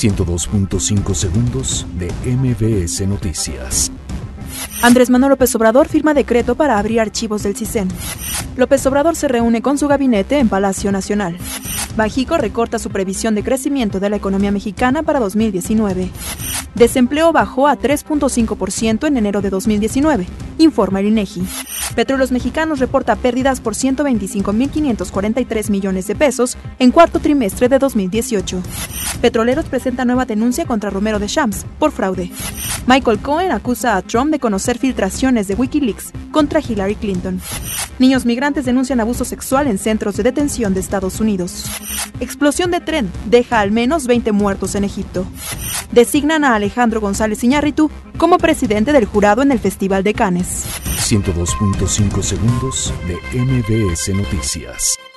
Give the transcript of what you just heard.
102.5 segundos de MBS Noticias. Andrés Manuel López Obrador firma decreto para abrir archivos del CISEN. López Obrador se reúne con su gabinete en Palacio Nacional. Bajico recorta su previsión de crecimiento de la economía mexicana para 2019. Desempleo bajó a 3.5% en enero de 2019, informa el INEGI. Petróleos Mexicanos reporta pérdidas por 125.543 millones de pesos en cuarto trimestre de 2018. Petroleros presenta nueva denuncia contra Romero de Shams por fraude. Michael Cohen acusa a Trump de conocer filtraciones de Wikileaks contra Hillary Clinton. Niños migrantes denuncian abuso sexual en centros de detención de Estados Unidos. Explosión de tren deja al menos 20 muertos en Egipto. Designan a Alejandro González Iñárritu como presidente del jurado en el Festival de Cannes. 102.5 segundos de MBS Noticias.